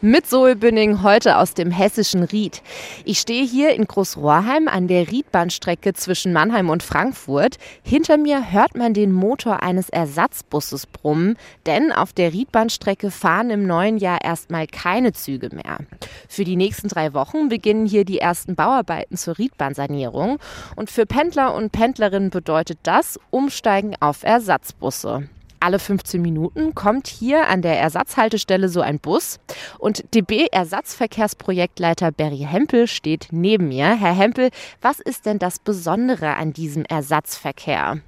Mit Zoe Bünning heute aus dem hessischen Ried. Ich stehe hier in Großrohrheim an der Riedbahnstrecke zwischen Mannheim und Frankfurt. Hinter mir hört man den Motor eines Ersatzbusses brummen, denn auf der Riedbahnstrecke fahren im neuen Jahr erstmal keine Züge mehr. Für die nächsten drei Wochen beginnen hier die ersten Bauarbeiten zur Riedbahnsanierung und für Pendler und Pendlerinnen bedeutet das Umsteigen auf Ersatzbusse. Alle 15 Minuten kommt hier an der Ersatzhaltestelle so ein Bus und DB-Ersatzverkehrsprojektleiter Berry Hempel steht neben mir. Herr Hempel, was ist denn das Besondere an diesem Ersatzverkehr?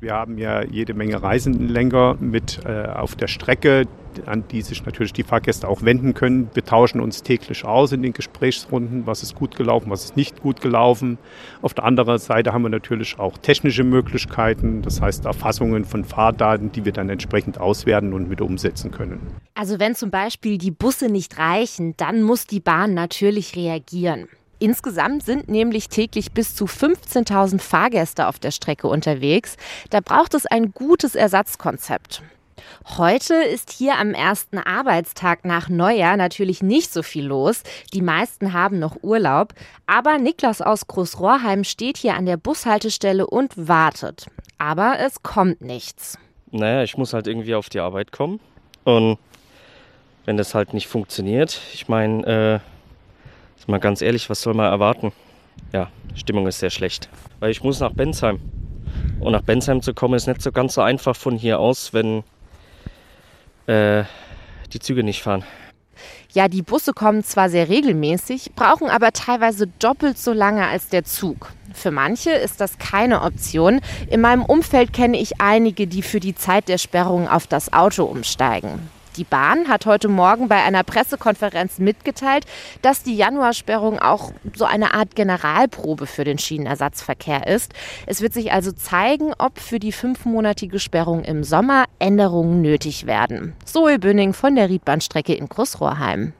Wir haben ja jede Menge Reisendenlenker mit äh, auf der Strecke, an die sich natürlich die Fahrgäste auch wenden können. Wir tauschen uns täglich aus in den Gesprächsrunden, was ist gut gelaufen, was ist nicht gut gelaufen. Auf der anderen Seite haben wir natürlich auch technische Möglichkeiten, das heißt Erfassungen von Fahrdaten, die wir dann entsprechend auswerten und mit umsetzen können. Also wenn zum Beispiel die Busse nicht reichen, dann muss die Bahn natürlich reagieren. Insgesamt sind nämlich täglich bis zu 15.000 Fahrgäste auf der Strecke unterwegs. Da braucht es ein gutes Ersatzkonzept. Heute ist hier am ersten Arbeitstag nach Neujahr natürlich nicht so viel los. Die meisten haben noch Urlaub. Aber Niklas aus Großrohrheim steht hier an der Bushaltestelle und wartet. Aber es kommt nichts. Naja, ich muss halt irgendwie auf die Arbeit kommen. Und wenn das halt nicht funktioniert, ich meine, äh, Mal ganz ehrlich, was soll man erwarten? Ja, Stimmung ist sehr schlecht. Weil ich muss nach Bensheim. Und nach Bensheim zu kommen ist nicht so ganz so einfach von hier aus, wenn äh, die Züge nicht fahren. Ja, die Busse kommen zwar sehr regelmäßig, brauchen aber teilweise doppelt so lange als der Zug. Für manche ist das keine Option. In meinem Umfeld kenne ich einige, die für die Zeit der Sperrung auf das Auto umsteigen. Die Bahn hat heute Morgen bei einer Pressekonferenz mitgeteilt, dass die Januarsperrung auch so eine Art Generalprobe für den Schienenersatzverkehr ist. Es wird sich also zeigen, ob für die fünfmonatige Sperrung im Sommer Änderungen nötig werden. Zoe Bünning von der Riedbahnstrecke in Großrohrheim.